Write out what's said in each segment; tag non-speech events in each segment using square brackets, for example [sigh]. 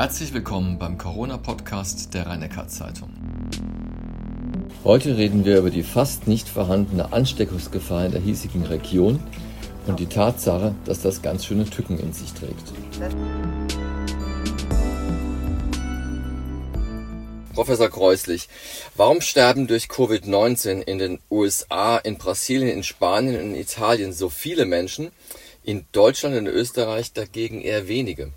Herzlich willkommen beim Corona-Podcast der rhein zeitung Heute reden wir über die fast nicht vorhandene Ansteckungsgefahr in der hiesigen Region und die Tatsache, dass das ganz schöne Tücken in sich trägt. Professor Kreuslich, warum sterben durch Covid-19 in den USA, in Brasilien, in Spanien und in Italien so viele Menschen, in Deutschland und in Österreich dagegen eher wenige?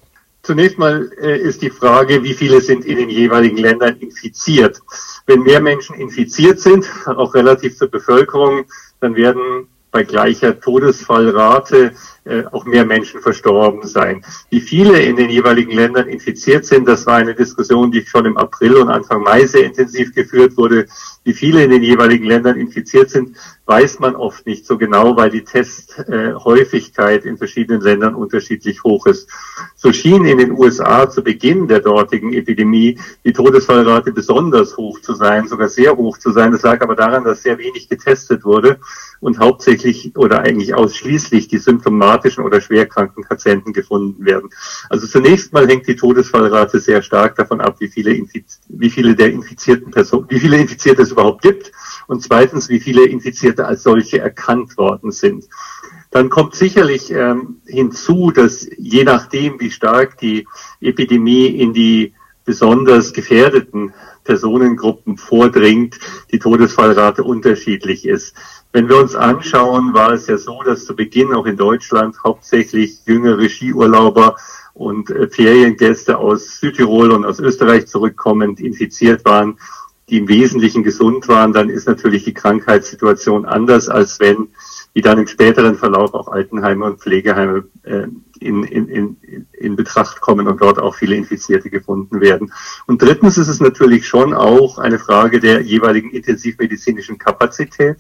Zunächst mal äh, ist die Frage, wie viele sind in den jeweiligen Ländern infiziert. Wenn mehr Menschen infiziert sind, [laughs] auch relativ zur Bevölkerung, dann werden bei gleicher Todesfallrate äh, auch mehr Menschen verstorben sein. Wie viele in den jeweiligen Ländern infiziert sind, das war eine Diskussion, die schon im April und Anfang Mai sehr intensiv geführt wurde. Wie viele in den jeweiligen Ländern infiziert sind, weiß man oft nicht so genau, weil die Testhäufigkeit in verschiedenen Ländern unterschiedlich hoch ist. So schien in den USA zu Beginn der dortigen Epidemie die Todesfallrate besonders hoch zu sein, sogar sehr hoch zu sein. Das lag aber daran, dass sehr wenig getestet wurde und hauptsächlich oder eigentlich ausschließlich die symptomatischen oder schwerkranken Patienten gefunden werden. Also zunächst mal hängt die Todesfallrate sehr stark davon ab, wie viele, wie viele der infizierten Personen, wie viele Infizierte es überhaupt gibt und zweitens, wie viele Infizierte als solche erkannt worden sind. Dann kommt sicherlich ähm, hinzu, dass je nachdem, wie stark die Epidemie in die besonders gefährdeten Personengruppen vordringt, die Todesfallrate unterschiedlich ist. Wenn wir uns anschauen, war es ja so, dass zu Beginn auch in Deutschland hauptsächlich jüngere Skiurlauber und äh, Feriengäste aus Südtirol und aus Österreich zurückkommend infiziert waren, die im Wesentlichen gesund waren, dann ist natürlich die Krankheitssituation anders, als wenn wie dann im späteren Verlauf auch Altenheime und Pflegeheime äh, in, in, in, in Betracht kommen und dort auch viele Infizierte gefunden werden. Und drittens ist es natürlich schon auch eine Frage der jeweiligen intensivmedizinischen Kapazität.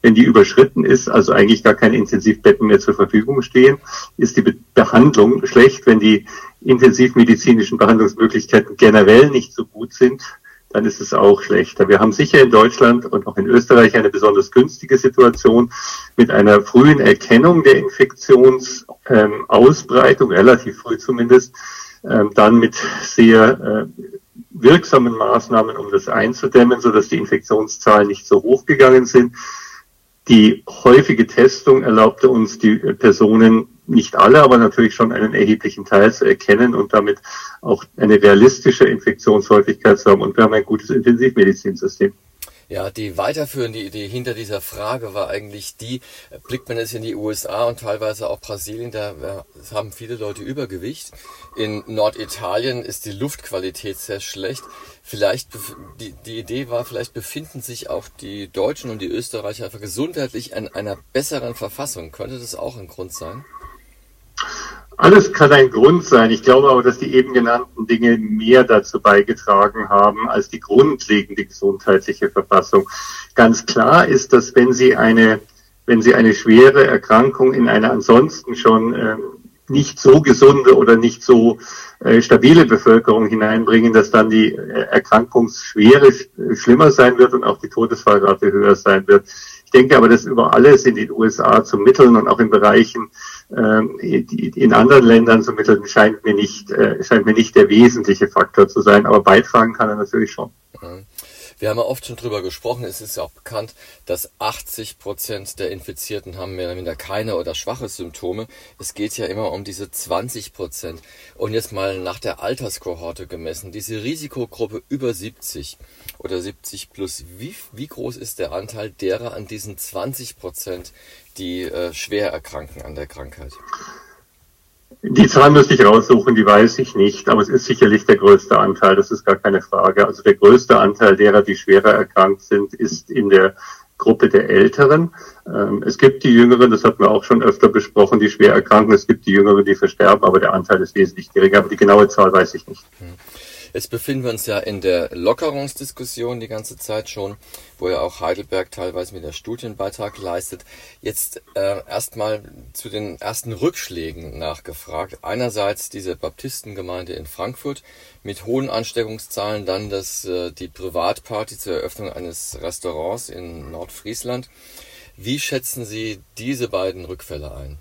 Wenn die überschritten ist, also eigentlich gar keine Intensivbetten mehr zur Verfügung stehen, ist die Be Behandlung schlecht. Wenn die intensivmedizinischen Behandlungsmöglichkeiten generell nicht so gut sind, dann ist es auch schlechter. Wir haben sicher in Deutschland und auch in Österreich eine besonders günstige Situation mit einer frühen Erkennung der Infektionsausbreitung, ähm, relativ früh zumindest, ähm, dann mit sehr äh, wirksamen Maßnahmen, um das einzudämmen, sodass die Infektionszahlen nicht so hoch gegangen sind. Die häufige Testung erlaubte uns, die Personen nicht alle, aber natürlich schon einen erheblichen Teil zu erkennen und damit auch eine realistische Infektionshäufigkeit zu haben. Und wir haben ein gutes Intensivmedizinsystem. Ja, die weiterführende Idee hinter dieser Frage war eigentlich die, blickt man jetzt in die USA und teilweise auch Brasilien, da äh, haben viele Leute Übergewicht. In Norditalien ist die Luftqualität sehr schlecht. Vielleicht, die, die Idee war, vielleicht befinden sich auch die Deutschen und die Österreicher einfach gesundheitlich in einer besseren Verfassung. Könnte das auch ein Grund sein? Alles kann ein Grund sein. Ich glaube aber, dass die eben genannten Dinge mehr dazu beigetragen haben als die grundlegende gesundheitliche Verfassung. Ganz klar ist, dass wenn Sie eine, wenn Sie eine schwere Erkrankung in einer ansonsten schon äh, nicht so gesunde oder nicht so äh, stabile Bevölkerung hineinbringen, dass dann die äh, Erkrankungsschwere schlimmer sein wird und auch die Todesfallrate höher sein wird. Ich denke aber, dass über alles in den USA zu mitteln und auch in Bereichen, ähm, in anderen Ländern zu mitteln, scheint mir nicht, äh, scheint mir nicht der wesentliche Faktor zu sein, aber beitragen kann er natürlich schon. Mhm. Wir haben ja oft schon drüber gesprochen, es ist ja auch bekannt, dass 80 Prozent der Infizierten haben mehr oder weniger keine oder schwache Symptome. Es geht ja immer um diese 20 Prozent. Und jetzt mal nach der Alterskohorte gemessen, diese Risikogruppe über 70 oder 70 plus, wie, wie groß ist der Anteil derer an diesen 20 Prozent, die äh, schwer erkranken an der Krankheit? Die Zahl müsste ich raussuchen, die weiß ich nicht, aber es ist sicherlich der größte Anteil, das ist gar keine Frage. Also der größte Anteil derer, die schwerer erkrankt sind, ist in der Gruppe der Älteren. Ähm, es gibt die Jüngeren, das hatten wir auch schon öfter besprochen, die schwer erkranken. Es gibt die Jüngeren, die versterben, aber der Anteil ist wesentlich geringer. Aber die genaue Zahl weiß ich nicht. Jetzt befinden wir uns ja in der Lockerungsdiskussion die ganze Zeit schon, wo ja auch Heidelberg teilweise mit der Studienbeitrag leistet. Jetzt äh, erstmal zu den ersten Rückschlägen nachgefragt. Einerseits diese Baptistengemeinde in Frankfurt mit hohen Ansteckungszahlen, dann das, äh, die Privatparty zur Eröffnung eines Restaurants in Nordfriesland. Wie schätzen Sie diese beiden Rückfälle ein?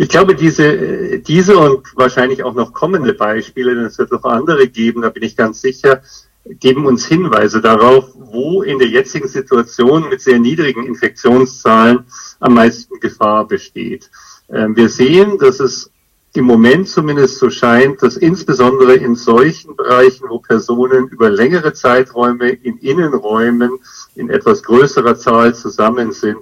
Ich glaube, diese, diese und wahrscheinlich auch noch kommende Beispiele, denn es wird noch andere geben, da bin ich ganz sicher, geben uns Hinweise darauf, wo in der jetzigen Situation mit sehr niedrigen Infektionszahlen am meisten Gefahr besteht. Ähm, wir sehen, dass es im Moment zumindest so scheint, dass insbesondere in solchen Bereichen, wo Personen über längere Zeiträume in Innenräumen in etwas größerer Zahl zusammen sind,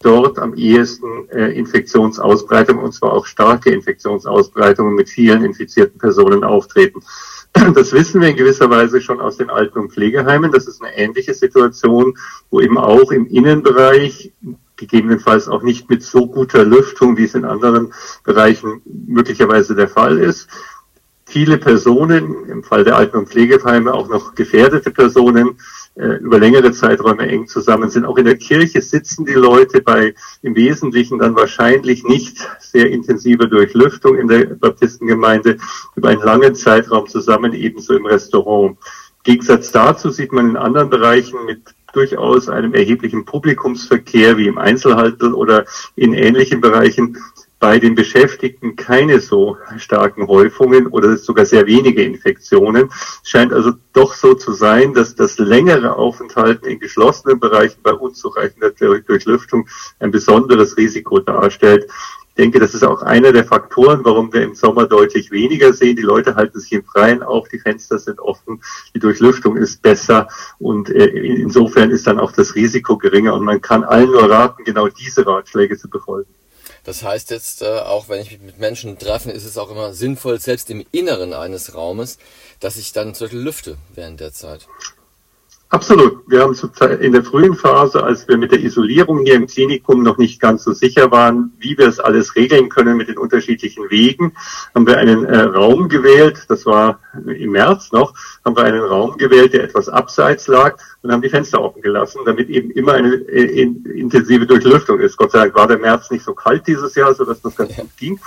dort am ehesten äh, Infektionsausbreitungen und zwar auch starke Infektionsausbreitungen mit vielen infizierten Personen auftreten. [clears throat] Das wissen wir in gewisser Weise schon aus den Alten- und Pflegeheimen. Das ist eine ähnliche Situation, wo eben auch im Innenbereich gegebenenfalls auch nicht mit so guter Lüftung, wie es in anderen Bereichen möglicherweise der Fall ist. Viele Personen, im Fall der Alten- und Pflegeheime auch noch gefährdete Personen, über längere Zeiträume eng zusammen sind. Auch in der Kirche sitzen die Leute bei im Wesentlichen dann wahrscheinlich nicht sehr intensive Durchlüftung in der Baptistengemeinde über einen langen Zeitraum zusammen, ebenso im Restaurant. Im Gegensatz dazu sieht man in anderen Bereichen mit durchaus einem erheblichen Publikumsverkehr wie im Einzelhandel oder in ähnlichen Bereichen bei den Beschäftigten keine so starken Häufungen oder sogar sehr wenige Infektionen. Es scheint also doch so zu sein, dass das längere Aufenthalten in geschlossenen Bereichen bei unzureichender Durchlüftung ein besonderes Risiko darstellt denke, das ist auch einer der Faktoren, warum wir im Sommer deutlich weniger sehen. Die Leute halten sich im Freien auf, die Fenster sind offen, die Durchlüftung ist besser und äh, insofern ist dann auch das Risiko geringer und man kann allen nur raten, genau diese Ratschläge zu befolgen. Das heißt jetzt, äh, auch wenn ich mich mit Menschen treffe, ist es auch immer sinnvoll, selbst im Inneren eines Raumes, dass ich dann zum Beispiel lüfte während der Zeit. Absolut. Wir haben in der frühen Phase, als wir mit der Isolierung hier im Klinikum noch nicht ganz so sicher waren, wie wir es alles regeln können mit den unterschiedlichen Wegen, haben wir einen äh, Raum gewählt, das war im März noch, haben wir einen Raum gewählt, der etwas abseits lag und haben die Fenster offen gelassen, damit eben immer eine äh, in, intensive Durchlüftung ist. Gott sei Dank war der März nicht so kalt dieses Jahr, sodass das ganz gut ging.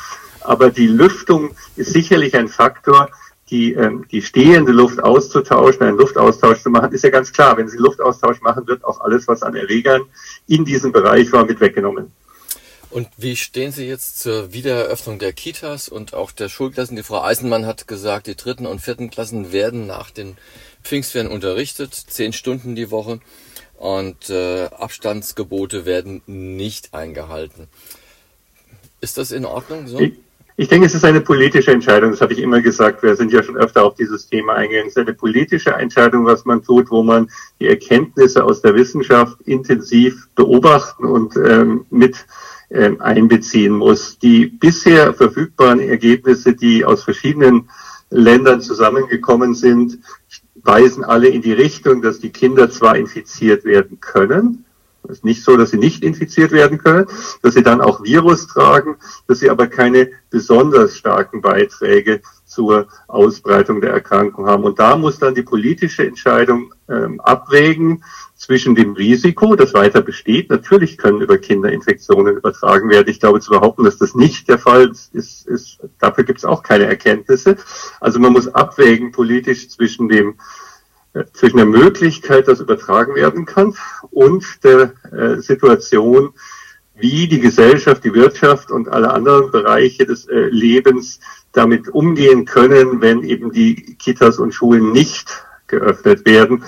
Aber die Lüftung ist sicherlich ein Faktor, die, ähm, die stehende Luft auszutauschen, einen Luftaustausch zu machen, ist ja ganz klar. Wenn Sie Luftaustausch machen, wird auch alles, was an Erregern in diesem Bereich war, mit weggenommen. Und wie stehen Sie jetzt zur Wiedereröffnung der Kitas und auch der Schulklassen? Die Frau Eisenmann hat gesagt, die dritten und vierten Klassen werden nach den Pfingstferien unterrichtet, zehn Stunden die Woche und äh, Abstandsgebote werden nicht eingehalten. Ist das in Ordnung so? Ich ich denke, es ist eine politische Entscheidung. Das habe ich immer gesagt. Wir sind ja schon öfter auf dieses Thema eingegangen. Es ist eine politische Entscheidung, was man tut, wo man die Erkenntnisse aus der Wissenschaft intensiv beobachten und ähm, mit ähm, einbeziehen muss. Die bisher verfügbaren Ergebnisse, die aus verschiedenen Ländern zusammengekommen sind, weisen alle in die Richtung, dass die Kinder zwar infiziert werden können, es ist nicht so, dass sie nicht infiziert werden können, dass sie dann auch Virus tragen, dass sie aber keine besonders starken Beiträge zur Ausbreitung der Erkrankung haben. Und da muss dann die politische Entscheidung ähm, abwägen zwischen dem Risiko, das weiter besteht. Natürlich können über Kinder Infektionen übertragen werden. Ich glaube zu behaupten, dass das nicht der Fall ist, ist, ist dafür gibt es auch keine Erkenntnisse. Also man muss abwägen politisch zwischen dem zwischen der Möglichkeit, dass übertragen werden kann und der äh, Situation, wie die Gesellschaft, die Wirtschaft und alle anderen Bereiche des äh, Lebens damit umgehen können, wenn eben die Kitas und Schulen nicht geöffnet werden,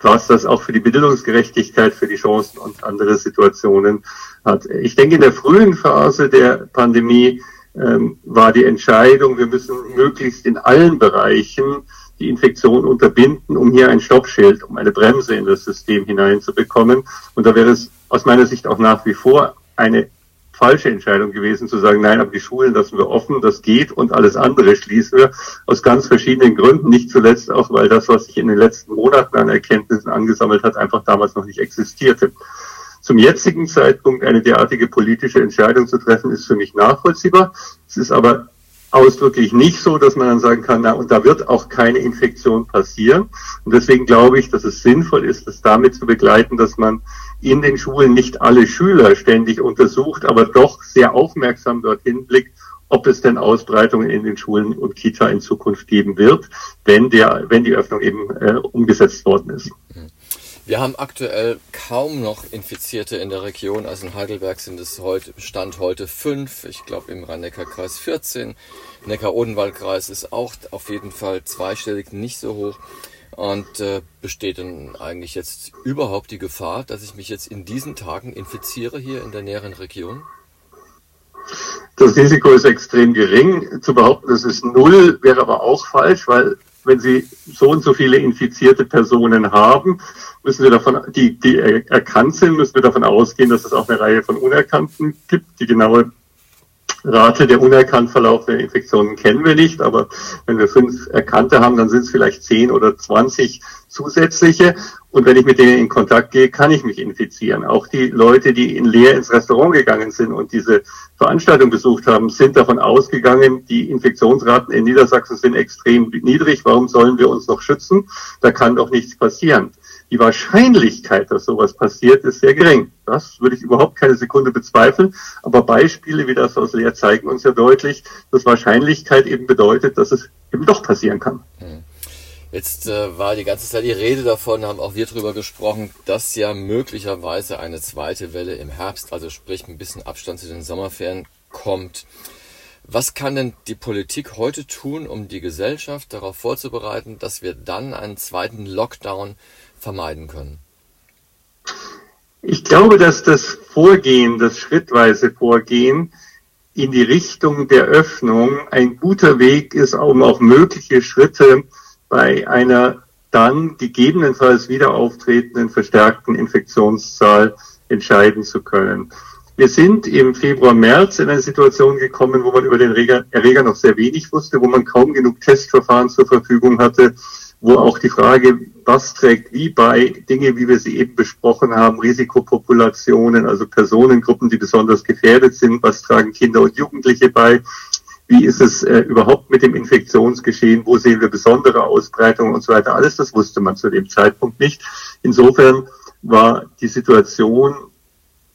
was das auch für die Bildungsgerechtigkeit, für die Chancen und andere Situationen hat. Ich denke, in der frühen Phase der Pandemie ähm, war die Entscheidung, wir müssen möglichst in allen Bereichen die Infektion unterbinden, um hier ein Stoppschild, um eine Bremse in das System hineinzubekommen. Und da wäre es aus meiner Sicht auch nach wie vor eine falsche Entscheidung gewesen, zu sagen, nein, aber die Schulen lassen wir offen, das geht und alles andere schließen wir aus ganz verschiedenen Gründen, nicht zuletzt auch, weil das, was sich in den letzten Monaten an Erkenntnissen angesammelt hat, einfach damals noch nicht existierte. Zum jetzigen Zeitpunkt eine derartige politische Entscheidung zu treffen, ist für mich nachvollziehbar. Es ist aber ausdrücklich nicht so, dass man dann sagen kann, na, und da wird auch keine Infektion passieren. Und deswegen glaube ich, dass es sinnvoll ist, das damit zu begleiten, dass man in den Schulen nicht alle Schüler ständig untersucht, aber doch sehr aufmerksam dorthin blickt, ob es denn Ausbreitungen in den Schulen und Kita in Zukunft geben wird, wenn der, wenn die Öffnung eben äh, umgesetzt worden ist. Wir haben aktuell kaum noch Infizierte in der Region. Also in Heidelberg sind es heute, Stand heute fünf. Ich glaube im Rhein-Neckar-Kreis 14. Neckar-Odenwald-Kreis ist auch auf jeden Fall zweistellig, nicht so hoch. Und äh, besteht denn eigentlich jetzt überhaupt die Gefahr, dass ich mich jetzt in diesen Tagen infiziere hier in der näheren Region? Das Risiko ist extrem gering. Zu behaupten, das ist null, wäre aber auch falsch, weil wenn Sie so und so viele infizierte Personen haben, müssen wir davon, die, die erkannt sind, müssen wir davon ausgehen, dass es auch eine Reihe von Unerkannten gibt. Die genaue Rate der unerkannt verlaufenden Infektionen kennen wir nicht, aber wenn wir fünf Erkannte haben, dann sind es vielleicht zehn oder zwanzig zusätzliche. Und wenn ich mit denen in Kontakt gehe, kann ich mich infizieren. Auch die Leute, die in leer ins Restaurant gegangen sind und diese Veranstaltung besucht haben, sind davon ausgegangen, die Infektionsraten in Niedersachsen sind extrem niedrig. Warum sollen wir uns noch schützen? Da kann doch nichts passieren. Die Wahrscheinlichkeit, dass sowas passiert, ist sehr gering. Das würde ich überhaupt keine Sekunde bezweifeln. Aber Beispiele wie das aus Leer zeigen uns ja deutlich, dass Wahrscheinlichkeit eben bedeutet, dass es eben doch passieren kann. Hm. Jetzt äh, war die ganze Zeit die Rede davon, haben auch wir darüber gesprochen, dass ja möglicherweise eine zweite Welle im Herbst, also sprich ein bisschen Abstand zu den Sommerferien, kommt. Was kann denn die Politik heute tun, um die Gesellschaft darauf vorzubereiten, dass wir dann einen zweiten Lockdown vermeiden können? Ich glaube, dass das Vorgehen, das schrittweise Vorgehen in die Richtung der Öffnung ein guter Weg ist, um auch mögliche Schritte bei einer dann gegebenenfalls wieder auftretenden verstärkten Infektionszahl entscheiden zu können. Wir sind im Februar, März in eine Situation gekommen, wo man über den Erreger noch sehr wenig wusste, wo man kaum genug Testverfahren zur Verfügung hatte, wo auch die Frage, was trägt wie bei, Dinge, wie wir sie eben besprochen haben, Risikopopulationen, also Personengruppen, die besonders gefährdet sind, was tragen Kinder und Jugendliche bei, wie ist es äh, überhaupt mit dem Infektionsgeschehen, wo sehen wir besondere Ausbreitungen und so weiter. Alles das wusste man zu dem Zeitpunkt nicht. Insofern war die Situation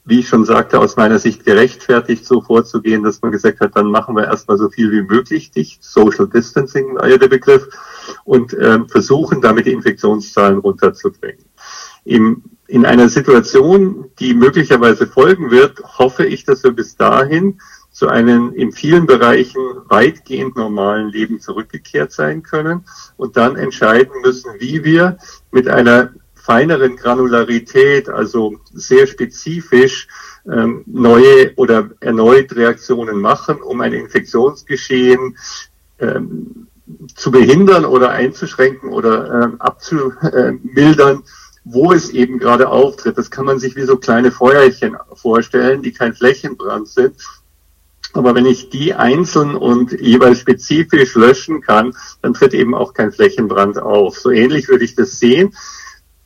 wie ich schon sagte, aus meiner Sicht gerechtfertigt, so vorzugehen, dass man gesagt hat, dann machen wir erstmal so viel wie möglich dicht. Social Distancing war ja der Begriff. Und ähm, versuchen damit die Infektionszahlen runterzubringen. Im, in einer Situation, die möglicherweise folgen wird, hoffe ich, dass wir bis dahin zu einem in vielen Bereichen weitgehend normalen Leben zurückgekehrt sein können und dann entscheiden müssen, wie wir mit einer feineren Granularität, also sehr spezifisch ähm, neue oder erneut Reaktionen machen, um ein Infektionsgeschehen ähm, zu behindern oder einzuschränken oder ähm, abzumildern, wo es eben gerade auftritt. Das kann man sich wie so kleine Feuerchen vorstellen, die kein Flächenbrand sind. Aber wenn ich die einzeln und jeweils spezifisch löschen kann, dann tritt eben auch kein Flächenbrand auf. So ähnlich würde ich das sehen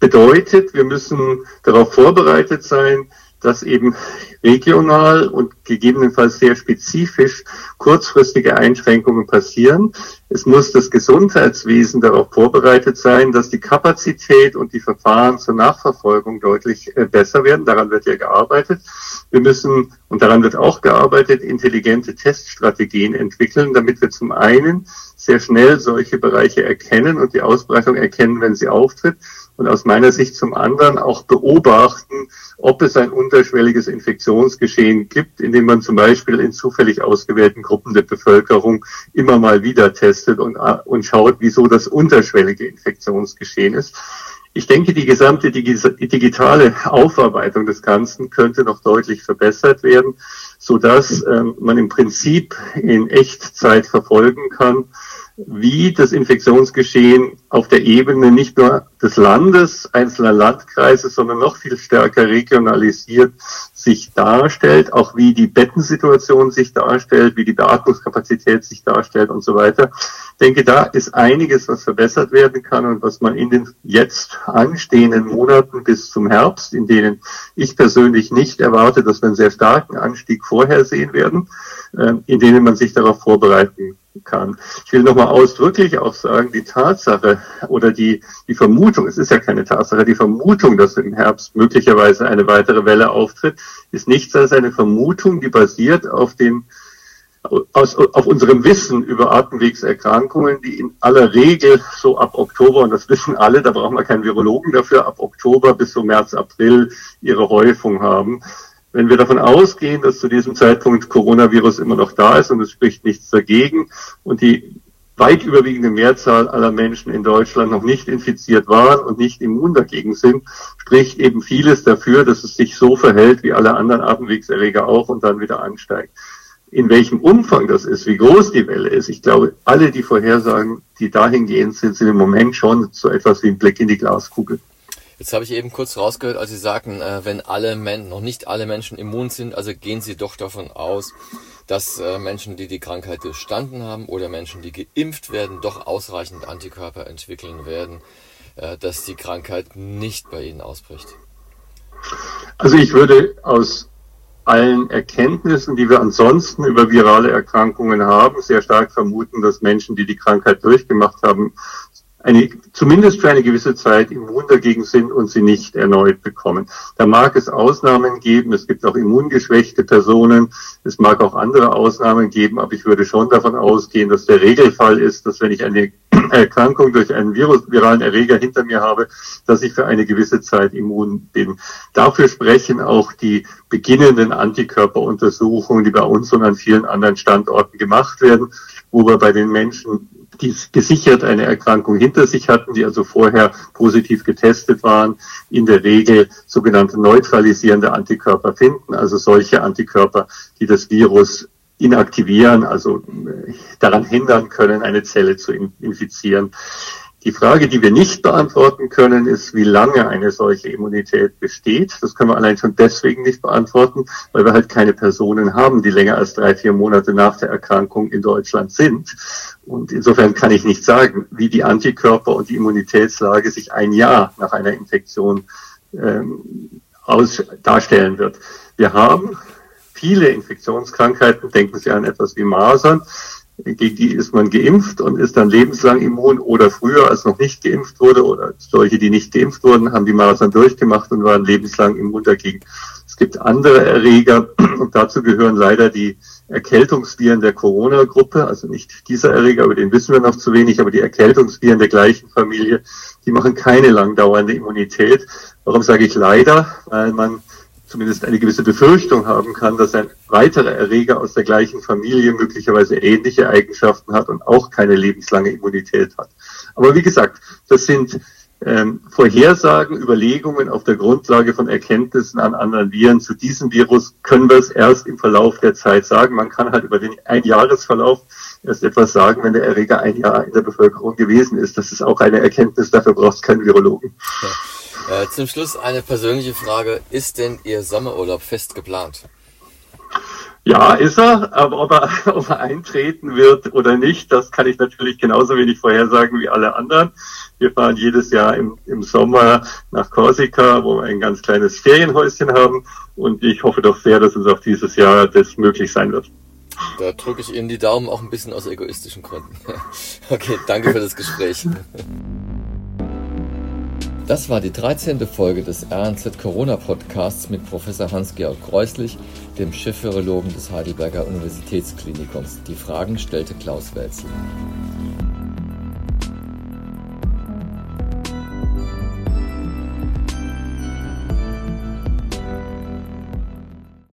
bedeutet, wir müssen darauf vorbereitet sein, dass eben regional und gegebenenfalls sehr spezifisch kurzfristige Einschränkungen passieren. Es muss das Gesundheitswesen darauf vorbereitet sein, dass die Kapazität und die Verfahren zur Nachverfolgung deutlich äh, besser werden. Daran wird ja gearbeitet. Wir müssen, und daran wird auch gearbeitet, intelligente Teststrategien entwickeln, damit wir zum einen sehr schnell solche Bereiche erkennen und die Ausbreitung erkennen, wenn sie auftritt und aus meiner Sicht zum anderen auch beobachten, ob es ein unterschwelliges Infektionsgeschehen gibt, indem man zum Beispiel in zufällig ausgewählten Gruppen der Bevölkerung immer mal wieder testet und, und schaut, wieso das unterschwellige Infektionsgeschehen ist. Ich denke, die gesamte digitale Aufarbeitung des Ganzen könnte noch deutlich verbessert werden, so dass ähm, man im Prinzip in Echtzeit verfolgen kann, wie das Infektionsgeschehen auf der Ebene nicht nur des Landes, einzelner Landkreise, sondern noch viel stärker regionalisiert sich darstellt, auch wie die Bettensituation sich darstellt, wie die Beatmungskapazität sich darstellt und so weiter. Ich denke, da ist einiges, was verbessert werden kann und was man in den jetzt anstehenden Monaten bis zum Herbst, in denen ich persönlich nicht erwarte, dass wir einen sehr starken Anstieg vorhersehen werden, äh, in denen man sich darauf vorbereiten kann. Ich will nochmal ausdrücklich auch sagen, die Tatsache oder die, die Vermutung, es ist ja keine Tatsache, die Vermutung, dass im Herbst möglicherweise eine weitere Welle auftritt, ist nichts als eine Vermutung, die basiert auf den aus, auf unserem Wissen über Atemwegserkrankungen, die in aller Regel so ab Oktober, und das wissen alle, da brauchen wir keinen Virologen dafür, ab Oktober bis so März, April ihre Häufung haben. Wenn wir davon ausgehen, dass zu diesem Zeitpunkt Coronavirus immer noch da ist und es spricht nichts dagegen und die weit überwiegende Mehrzahl aller Menschen in Deutschland noch nicht infiziert waren und nicht immun dagegen sind, spricht eben vieles dafür, dass es sich so verhält wie alle anderen Atemwegserreger auch und dann wieder ansteigt in welchem Umfang das ist, wie groß die Welle ist. Ich glaube, alle die Vorhersagen, die dahingehend sind, sind im Moment schon so etwas wie ein Blick in die Glaskugel. Jetzt habe ich eben kurz rausgehört, als Sie sagten, äh, wenn alle Men noch nicht alle Menschen immun sind, also gehen Sie doch davon aus, dass äh, Menschen, die die Krankheit bestanden haben oder Menschen, die geimpft werden, doch ausreichend Antikörper entwickeln werden, äh, dass die Krankheit nicht bei ihnen ausbricht. Also ich würde aus allen Erkenntnissen, die wir ansonsten über virale Erkrankungen haben, sehr stark vermuten, dass Menschen, die die Krankheit durchgemacht haben, eine, zumindest für eine gewisse Zeit immun dagegen sind und sie nicht erneut bekommen. Da mag es Ausnahmen geben, es gibt auch immungeschwächte Personen, es mag auch andere Ausnahmen geben, aber ich würde schon davon ausgehen, dass der Regelfall ist, dass wenn ich eine [clears throat] Erkrankung durch einen Virus, viralen Erreger hinter mir habe, dass ich für eine gewisse Zeit immun bin. Dafür sprechen auch die beginnenden Antikörperuntersuchungen, die bei uns und an vielen anderen Standorten gemacht werden, wo wir bei den Menschen die gesichert eine Erkrankung hinter sich hatten, die also vorher positiv getestet waren, in der Regel sogenannte neutralisierende Antikörper finden, also solche Antikörper, die das Virus inaktivieren, also äh, daran hindern können, eine Zelle zu infizieren. Die Frage, die wir nicht beantworten können, ist, wie lange eine solche Immunität besteht. Das können wir allein schon deswegen nicht beantworten, weil wir halt keine Personen haben, die länger als drei, vier Monate nach der Erkrankung in Deutschland sind. Und insofern kann ich nicht sagen, wie die Antikörper und die Immunitätslage sich ein Jahr nach einer Infektion ähm, aus, darstellen wird. Wir haben viele Infektionskrankheiten, denken Sie an etwas wie Masern, gegen die ist man geimpft und ist dann lebenslang immun oder früher, als noch nicht geimpft wurde oder solche, die nicht geimpft wurden, haben die Masern durchgemacht und waren lebenslang immun dagegen. Es gibt andere Erreger und dazu gehören leider die Erkältungsviren der Corona-Gruppe, also nicht dieser Erreger, über den wissen wir noch zu wenig, aber die Erkältungsviren der gleichen Familie, die machen keine langdauernde Immunität. Warum sage ich leider? Weil man zumindest eine gewisse Befürchtung haben kann, dass ein weiterer Erreger aus der gleichen Familie möglicherweise ähnliche Eigenschaften hat und auch keine lebenslange Immunität hat. Aber wie gesagt, das sind ähm, Vorhersagen, Überlegungen auf der Grundlage von Erkenntnissen an anderen Viren. Zu diesem Virus können wir es erst im Verlauf der Zeit sagen. Man kann halt über den Einjahresverlauf erst etwas sagen, wenn der Erreger ein Jahr in der Bevölkerung gewesen ist. Das ist auch eine Erkenntnis, dafür braucht es keinen Virologen. Ja. Äh, zum Schluss eine persönliche Frage. Ist denn Ihr Sommerurlaub fest geplant? Ja, ist er, aber ob er, [laughs] ob er eintreten wird oder nicht, das kann ich natürlich genauso wenig vorhersagen wie alle anderen. Wir fahren jedes Jahr im, im Sommer nach Korsika, wo wir ein ganz kleines Ferienhäuschen haben und ich hoffe doch sehr, dass es auch dieses Jahr das möglich sein wird. Da drücke ich Ihnen die Daumen auch ein bisschen aus egoistischen Gründen. [laughs] okay, danke für das Gespräch. Das war die 13. Folge des RNZ Corona Podcasts mit Professor Hans-Georg Kreuslich, dem Chefvirologen des Heidelberger Universitätsklinikums. Die Fragen stellte Klaus Welzel.